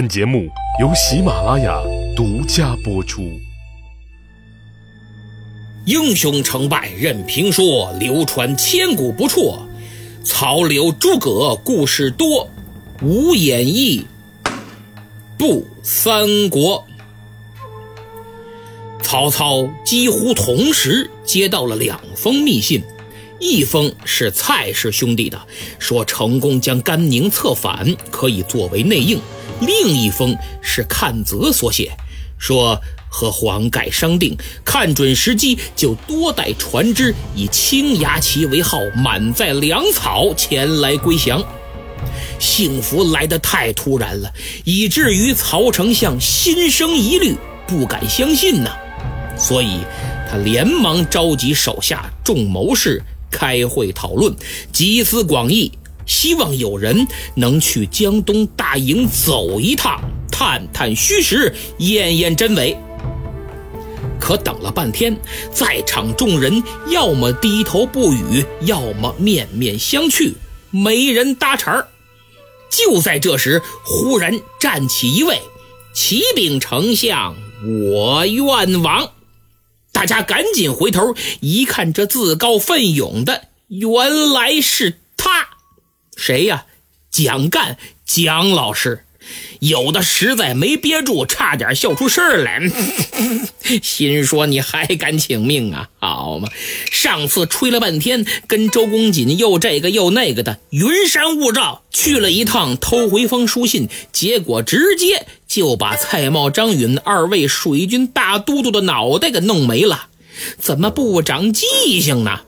本节目由喜马拉雅独家播出。英雄成败任评说，流传千古不辍。曹刘诸葛故事多，无演义不三国。曹操几乎同时接到了两封密信，一封是蔡氏兄弟的，说成功将甘宁策反，可以作为内应；另一封是阚泽所写，说和黄盖商定，看准时机就多带船只，以青牙旗为号，满载粮草前来归降。幸福来得太突然了，以至于曹丞相心生疑虑，不敢相信呐。所以，他连忙召集手下众谋士开会讨论，集思广益，希望有人能去江东大营走一趟，探探虚实，验验真伪。可等了半天，在场众人要么低头不语，要么面面相觑，没人搭茬儿。就在这时，忽然站起一位：“启禀丞相，我愿往。”大家赶紧回头一看，这自告奋勇的原来是，谁呀？蒋干，蒋老师。有的实在没憋住，差点笑出声来，心说你还敢请命啊？好嘛，上次吹了半天，跟周公瑾又这个又那个的，云山雾罩，去了一趟偷回封书信，结果直接就把蔡瑁、张允二位水军大都督的脑袋给弄没了，怎么不长记性呢？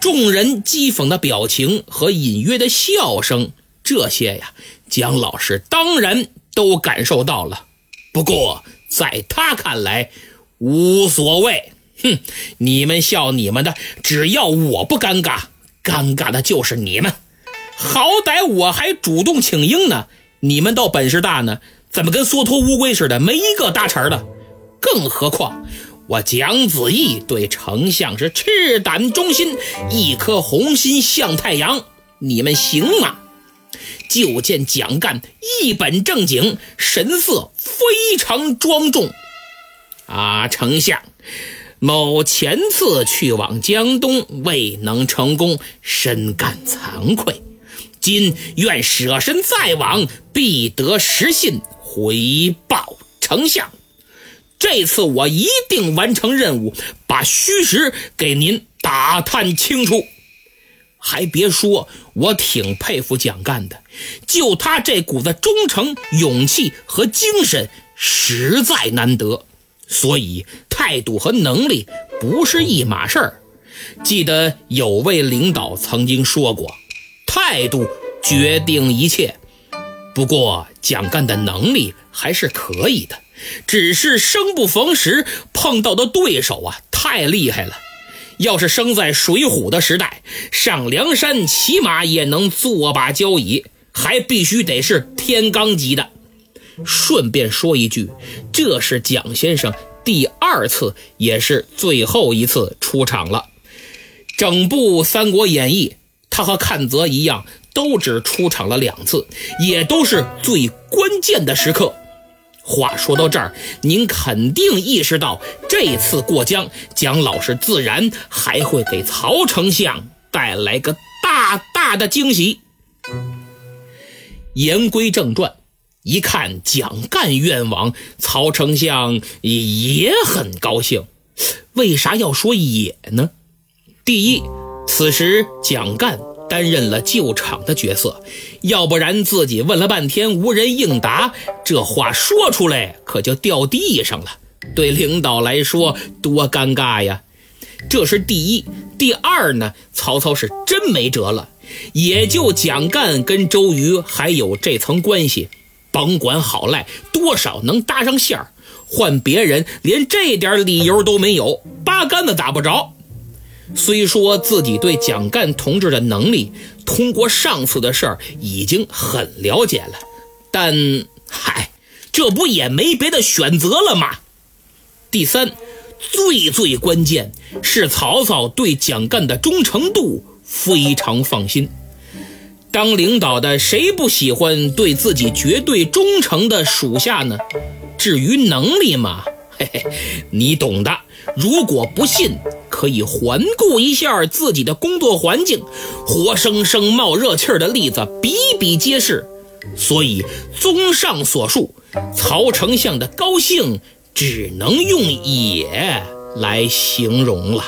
众人讥讽的表情和隐约的笑声，这些呀。蒋老师当然都感受到了，不过在他看来无所谓。哼，你们笑你们的，只要我不尴尬，尴尬的就是你们。好歹我还主动请缨呢，你们倒本事大呢，怎么跟缩头乌龟似的，没一个搭茬的？更何况我蒋子义对丞相是赤胆忠心，一颗红心向太阳，你们行吗？就见蒋干一本正经，神色非常庄重。啊，丞相，某前次去往江东未能成功，深感惭愧。今愿舍身再往，必得实信回报丞相。这次我一定完成任务，把虚实给您打探清楚。还别说，我挺佩服蒋干的，就他这股子忠诚、勇气和精神，实在难得。所以态度和能力不是一码事儿。记得有位领导曾经说过：“态度决定一切。”不过蒋干的能力还是可以的，只是生不逢时，碰到的对手啊太厉害了。要是生在水浒的时代，上梁山起码也能坐把交椅，还必须得是天罡级的。顺便说一句，这是蒋先生第二次，也是最后一次出场了。整部《三国演义》，他和阚泽一样，都只出场了两次，也都是最关键的时刻。话说到这儿，您肯定意识到，这次过江，蒋老师自然还会给曹丞相带来个大大的惊喜。言归正传，一看蒋干愿望，曹丞相也很高兴。为啥要说也呢？第一，此时蒋干。担任了救场的角色，要不然自己问了半天无人应答，这话说出来可就掉地上了，对领导来说多尴尬呀！这是第一。第二呢，曹操是真没辙了，也就蒋干跟周瑜还有这层关系，甭管好赖，多少能搭上线儿。换别人连这点理由都没有，八竿子打不着。虽说自己对蒋干同志的能力，通过上次的事儿已经很了解了，但嗨，这不也没别的选择了吗？第三，最最关键是曹操对蒋干的忠诚度非常放心。当领导的谁不喜欢对自己绝对忠诚的属下呢？至于能力嘛，嘿嘿，你懂的。如果不信，可以环顾一下自己的工作环境，活生生冒热气的例子比比皆是。所以，综上所述，曹丞相的高兴只能用“也”来形容了。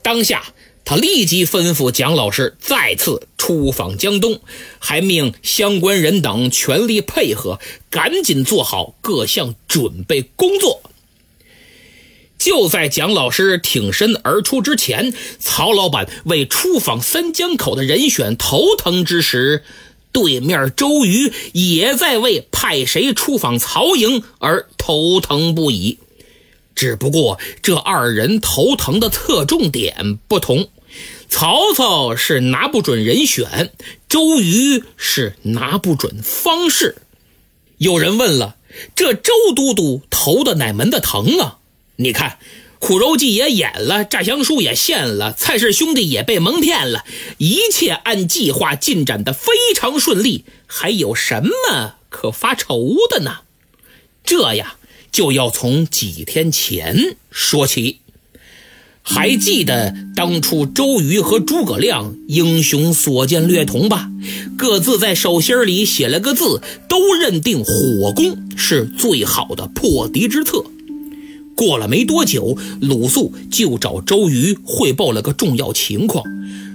当下。他立即吩咐蒋老师再次出访江东，还命相关人等全力配合，赶紧做好各项准备工作。就在蒋老师挺身而出之前，曹老板为出访三江口的人选头疼之时，对面周瑜也在为派谁出访曹营而头疼不已。只不过这二人头疼的侧重点不同。曹操是拿不准人选，周瑜是拿不准方式。有人问了：这周都督头的哪门的疼啊？你看，苦肉计也演了，诈降书也献了，蔡氏兄弟也被蒙骗了，一切按计划进展的非常顺利，还有什么可发愁的呢？这呀，就要从几天前说起。还记得当初周瑜和诸葛亮英雄所见略同吧？各自在手心里写了个字，都认定火攻是最好的破敌之策。过了没多久，鲁肃就找周瑜汇报了个重要情况，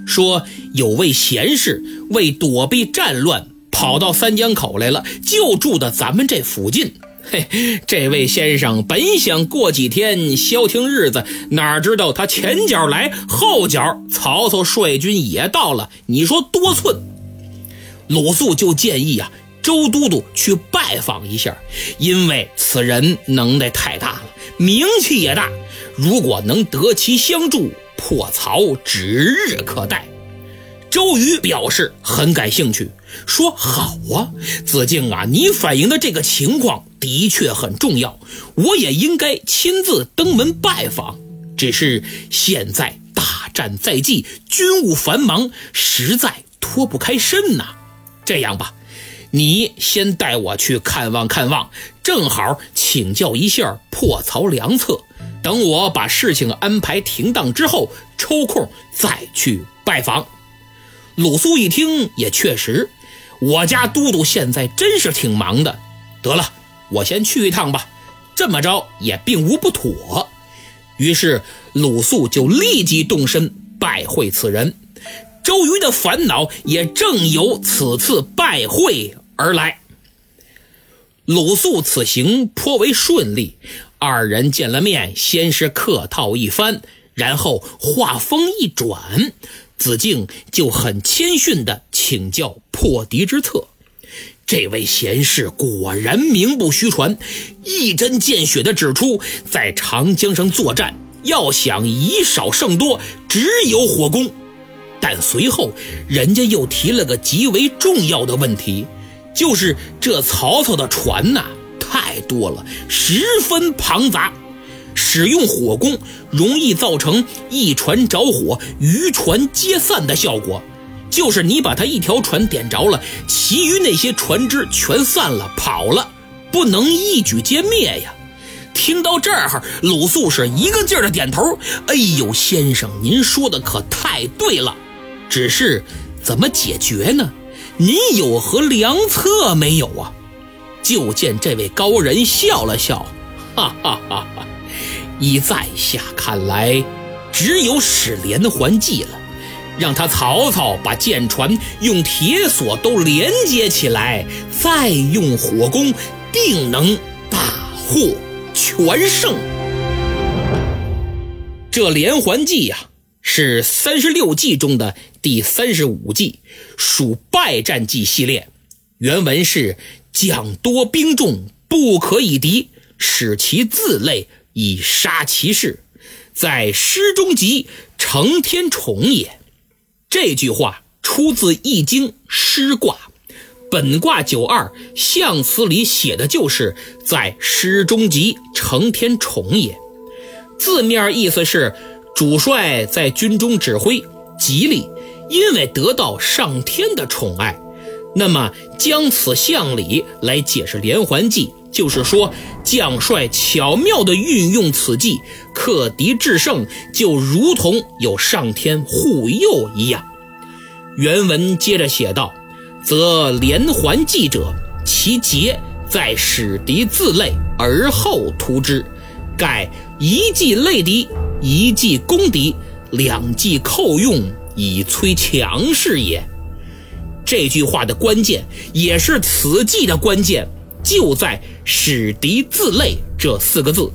说有位贤士为躲避战乱，跑到三江口来了，就住的咱们这附近。嘿，这位先生本想过几天消停日子，哪知道他前脚来，后脚曹操率军也到了。你说多寸？鲁肃就建议啊，周都督去拜访一下，因为此人能耐太大了，名气也大，如果能得其相助，破曹指日可待。周瑜表示很感兴趣，说：“好啊，子敬啊，你反映的这个情况的确很重要，我也应该亲自登门拜访。只是现在大战在即，军务繁忙，实在脱不开身呐。这样吧，你先带我去看望看望，正好请教一下破曹良策。等我把事情安排停当之后，抽空再去拜访。”鲁肃一听，也确实，我家都督现在真是挺忙的。得了，我先去一趟吧。这么着也并无不妥。于是鲁肃就立即动身拜会此人。周瑜的烦恼也正由此次拜会而来。鲁肃此行颇为顺利，二人见了面，先是客套一番，然后话锋一转。子敬就很谦逊地请教破敌之策，这位贤士果然名不虚传，一针见血地指出，在长江上作战，要想以少胜多，只有火攻。但随后人家又提了个极为重要的问题，就是这曹操的船呐太多了，十分庞杂。使用火攻容易造成一船着火，渔船皆散的效果，就是你把他一条船点着了，其余那些船只全散了跑了，不能一举歼灭呀。听到这儿，鲁肃是一个劲儿的点头。哎呦，先生，您说的可太对了，只是怎么解决呢？您有何良策没有啊？就见这位高人笑了笑，哈哈哈哈。依在下看来，只有使连环计了，让他曹操把舰船用铁索都连接起来，再用火攻，定能大获全胜。这连环计呀，是三十六计中的第三十五计，属败战计系列。原文是：将多兵众，不可以敌，使其自累。以杀其势，在诗中集成天宠也。这句话出自《易经》师卦，本卦九二象辞里写的就是在诗中集成天宠也。字面意思是主帅在军中指挥，吉利，因为得到上天的宠爱。那么，将此象理来解释连环计，就是说，将帅巧妙地运用此计，克敌制胜，就如同有上天护佑一样。原文接着写道：“则连环计者，其节在使敌自累而后图之，盖一计累敌，一计攻敌，两计扣用，以摧强势也。”这句话的关键，也是此计的关键，就在“使敌自累”这四个字。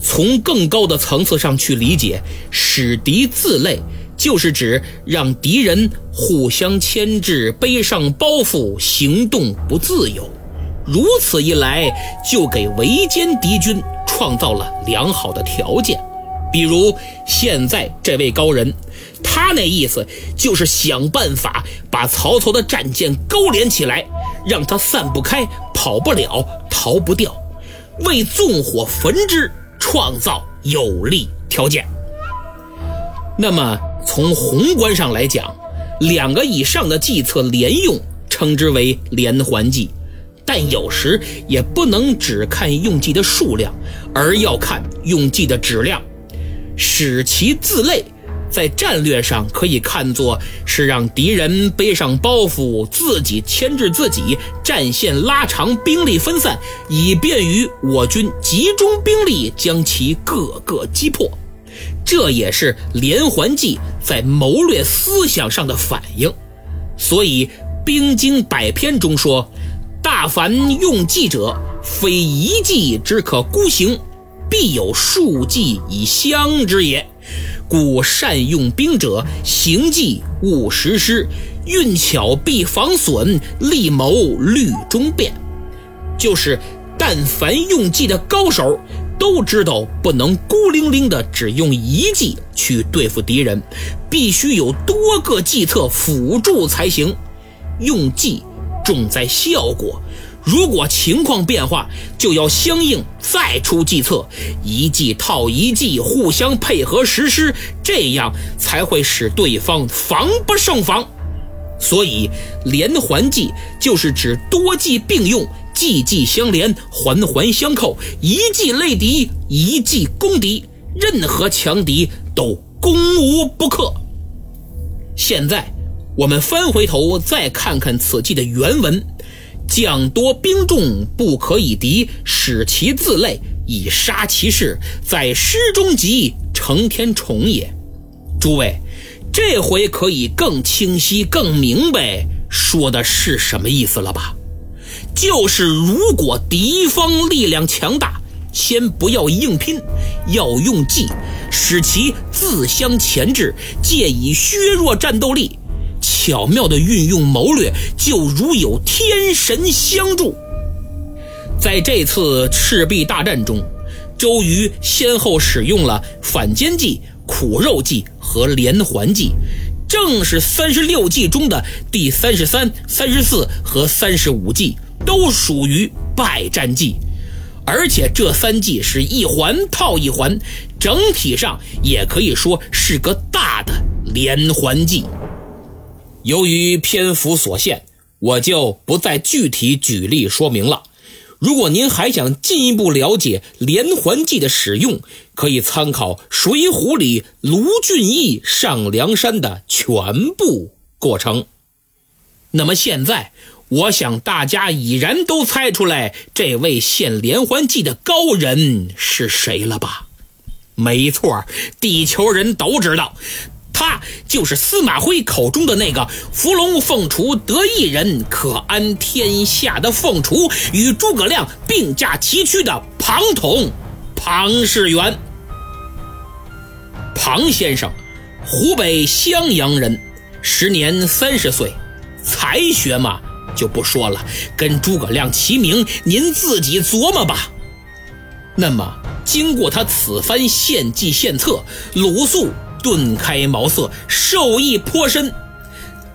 从更高的层次上去理解，“使敌自累”就是指让敌人互相牵制，背上包袱，行动不自由。如此一来，就给围歼敌军创造了良好的条件。比如现在这位高人。他那意思就是想办法把曹操的战舰勾连起来，让他散不开、跑不了、逃不掉，为纵火焚之创造有利条件。那么从宏观上来讲，两个以上的计策连用，称之为连环计。但有时也不能只看用计的数量，而要看用计的质量，使其自累。在战略上可以看作是让敌人背上包袱，自己牵制自己，战线拉长，兵力分散，以便于我军集中兵力将其各个击破。这也是连环计在谋略思想上的反应。所以《兵经百篇》中说：“大凡用计者，非一计之可孤行，必有数计以相之也。”故善用兵者，行计勿实施，运巧必防损，立谋虑中变。就是，但凡用计的高手，都知道不能孤零零的只用一计去对付敌人，必须有多个计策辅助才行。用计重在效果。如果情况变化，就要相应再出计策，一计套一计，互相配合实施，这样才会使对方防不胜防。所以，连环计就是指多计并用，计计相连，环环相扣，一计累敌，一计攻敌，任何强敌都攻无不克。现在，我们翻回头再看看此计的原文。将多兵众，不可以敌，使其自累，以杀其势，在师中集，成天宠也。诸位，这回可以更清晰、更明白说的是什么意思了吧？就是如果敌方力量强大，先不要硬拼，要用计，使其自相钳制，借以削弱战斗力。巧妙的运用谋略，就如有天神相助。在这次赤壁大战中，周瑜先后使用了反间计、苦肉计和连环计，正是三十六计中的第三十三、三十四和三十五计，都属于败战计。而且这三计是一环套一环，整体上也可以说是个大的连环计。由于篇幅所限，我就不再具体举例说明了。如果您还想进一步了解连环计的使用，可以参考《水浒》里卢俊义上梁山的全部过程。那么现在，我想大家已然都猜出来这位献连环计的高人是谁了吧？没错，地球人都知道。他就是司马徽口中的那个伏龙凤雏得一人可安天下的凤雏，与诸葛亮并驾齐驱的庞统，庞士元。庞先生，湖北襄阳人，时年三十岁，才学嘛就不说了，跟诸葛亮齐名，您自己琢磨吧。那么，经过他此番献计献策，鲁肃。顿开茅塞，受益颇深。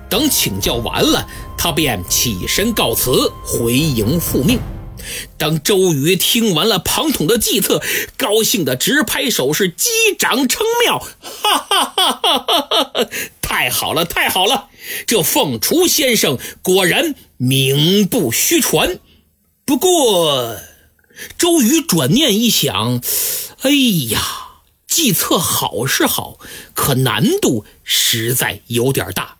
等请教完了，他便起身告辞，回营复命。当周瑜听完了庞统的计策，高兴的直拍手，是击掌称妙，哈哈哈哈哈！太好了，太好了！这凤雏先生果然名不虚传。不过，周瑜转念一想，哎呀，计策好是好，可难度实在有点大。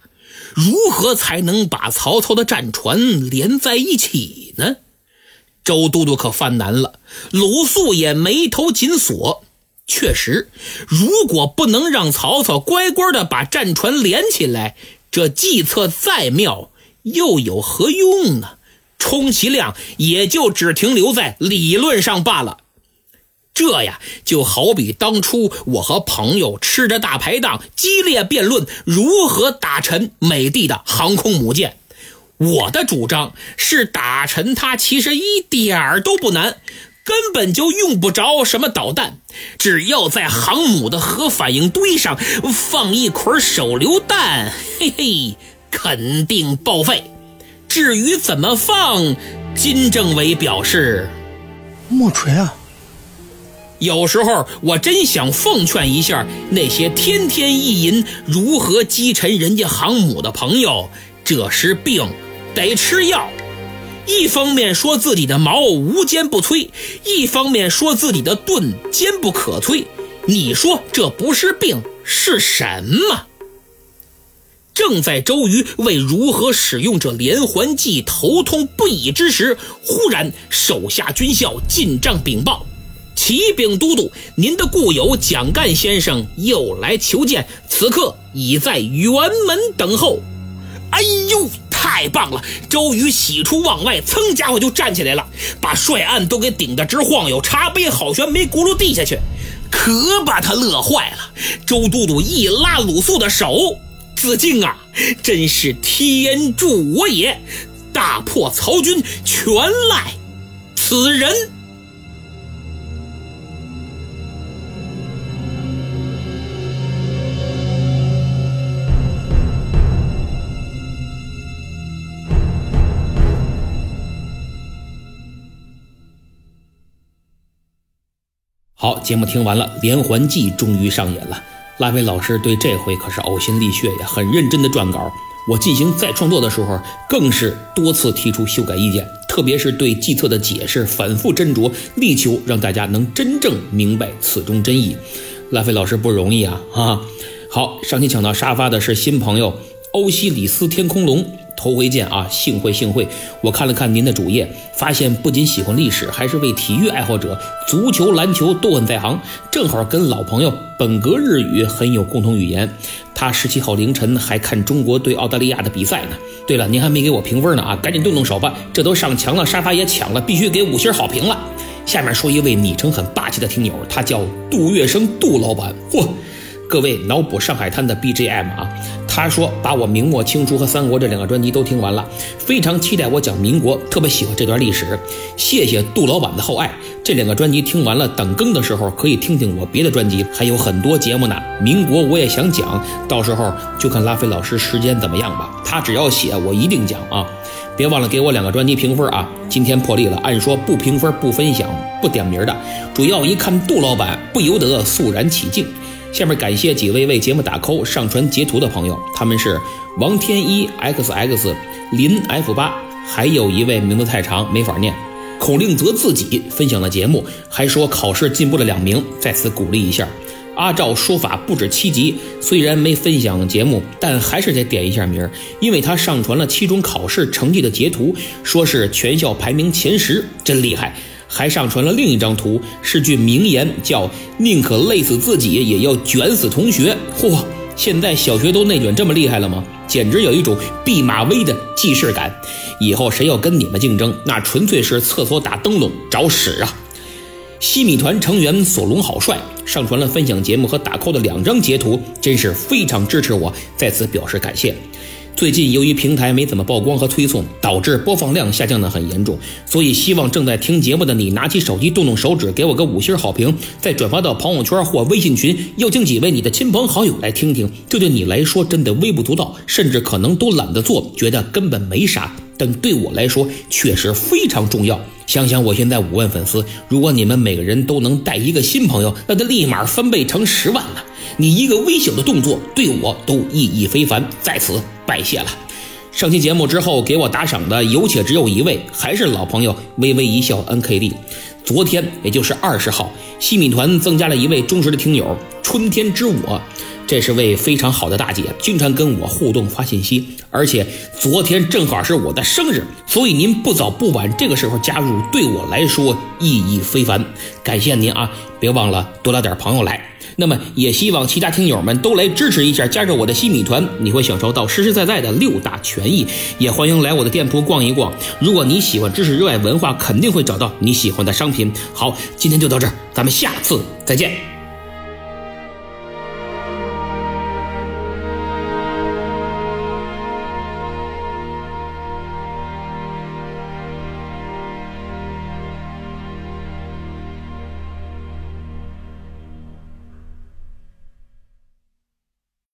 如何才能把曹操的战船连在一起呢？周都督可犯难了。鲁肃也眉头紧锁。确实，如果不能让曹操乖乖的把战船连起来，这计策再妙又有何用呢？充其量也就只停留在理论上罢了。这呀，就好比当初我和朋友吃着大排档，激烈辩论如何打沉美帝的航空母舰。我的主张是打沉它，其实一点儿都不难，根本就用不着什么导弹，只要在航母的核反应堆上放一捆手榴弹，嘿嘿，肯定报废。至于怎么放，金政委表示，莫锤啊。有时候我真想奉劝一下那些天天意淫如何击沉人家航母的朋友，这是病，得吃药。一方面说自己的矛无坚不摧，一方面说自己的盾坚不可摧。你说这不是病是什么？正在周瑜为如何使用这连环计头痛不已之时，忽然手下军校进帐禀报。启禀都督，您的故友蒋干先生又来求见，此刻已在辕门等候。哎呦，太棒了！周瑜喜出望外，噌家伙就站起来了，把帅案都给顶得直晃悠，茶杯好悬，没轱辘地下去，可把他乐坏了。周都督一拉鲁肃的手：“子敬啊，真是天助我也！大破曹军全赖此人。”好，节目听完了，《连环计》终于上演了。拉菲老师对这回可是呕心沥血呀，很认真的撰稿。我进行再创作的时候，更是多次提出修改意见，特别是对计策的解释，反复斟酌，力求让大家能真正明白此中真意。拉菲老师不容易啊！哈，好，上期抢到沙发的是新朋友欧西里斯天空龙。头回见啊，幸会幸会！我看了看您的主页，发现不仅喜欢历史，还是位体育爱好者，足球、篮球都很在行，正好跟老朋友本格日语很有共同语言。他十七号凌晨还看中国对澳大利亚的比赛呢。对了，您还没给我评分呢啊，赶紧动动手吧，这都上墙了，沙发也抢了，必须给五星好评了。下面说一位昵称很霸气的听友，他叫杜月笙，杜老板，嚯！各位脑补上海滩的 BGM 啊，他说把我明末清初和三国这两个专辑都听完了，非常期待我讲民国，特别喜欢这段历史，谢谢杜老板的厚爱。这两个专辑听完了，等更的时候可以听听我别的专辑，还有很多节目呢。民国我也想讲，到时候就看拉菲老师时间怎么样吧。他只要写，我一定讲啊。别忘了给我两个专辑评分啊。今天破例了，按说不评分、不分享、不点名的，主要一看杜老板，不由得肃然起敬。下面感谢几位为节目打 call、上传截图的朋友，他们是王天一 xx、林 f 八，还有一位名字太长没法念。孔令泽自己分享了节目，还说考试进步了两名，在此鼓励一下。阿照说法不止七级，虽然没分享节目，但还是得点一下名，因为他上传了期中考试成绩的截图，说是全校排名前十，真厉害。还上传了另一张图，是句名言，叫“宁可累死自己，也要卷死同学”。嚯，现在小学都内卷这么厉害了吗？简直有一种弼马威的既视感。以后谁要跟你们竞争，那纯粹是厕所打灯笼找屎啊！西米团成员索隆好帅，上传了分享节目和打 call 的两张截图，真是非常支持我，在此表示感谢。最近由于平台没怎么曝光和推送，导致播放量下降的很严重，所以希望正在听节目的你拿起手机动动手指，给我个五星好评，再转发到朋友圈或微信群，邀请几位你的亲朋好友来听听。这对你来说真的微不足道，甚至可能都懒得做，觉得根本没啥。但对我来说确实非常重要。想想我现在五万粉丝，如果你们每个人都能带一个新朋友，那他立马翻倍成十万了。你一个微小的动作对我都意义非凡，在此拜谢了。上期节目之后给我打赏的有且只有一位，还是老朋友微微一笑 N K D。昨天也就是二十号，西米团增加了一位忠实的听友春天之我。这是位非常好的大姐，经常跟我互动发信息，而且昨天正好是我的生日，所以您不早不晚这个时候加入，对我来说意义非凡。感谢您啊，别忘了多拉点朋友来。那么也希望其他听友们都来支持一下，加入我的西米团，你会享受到实实在在的六大权益。也欢迎来我的店铺逛一逛。如果你喜欢知识、热爱文化，肯定会找到你喜欢的商品。好，今天就到这儿，咱们下次再见。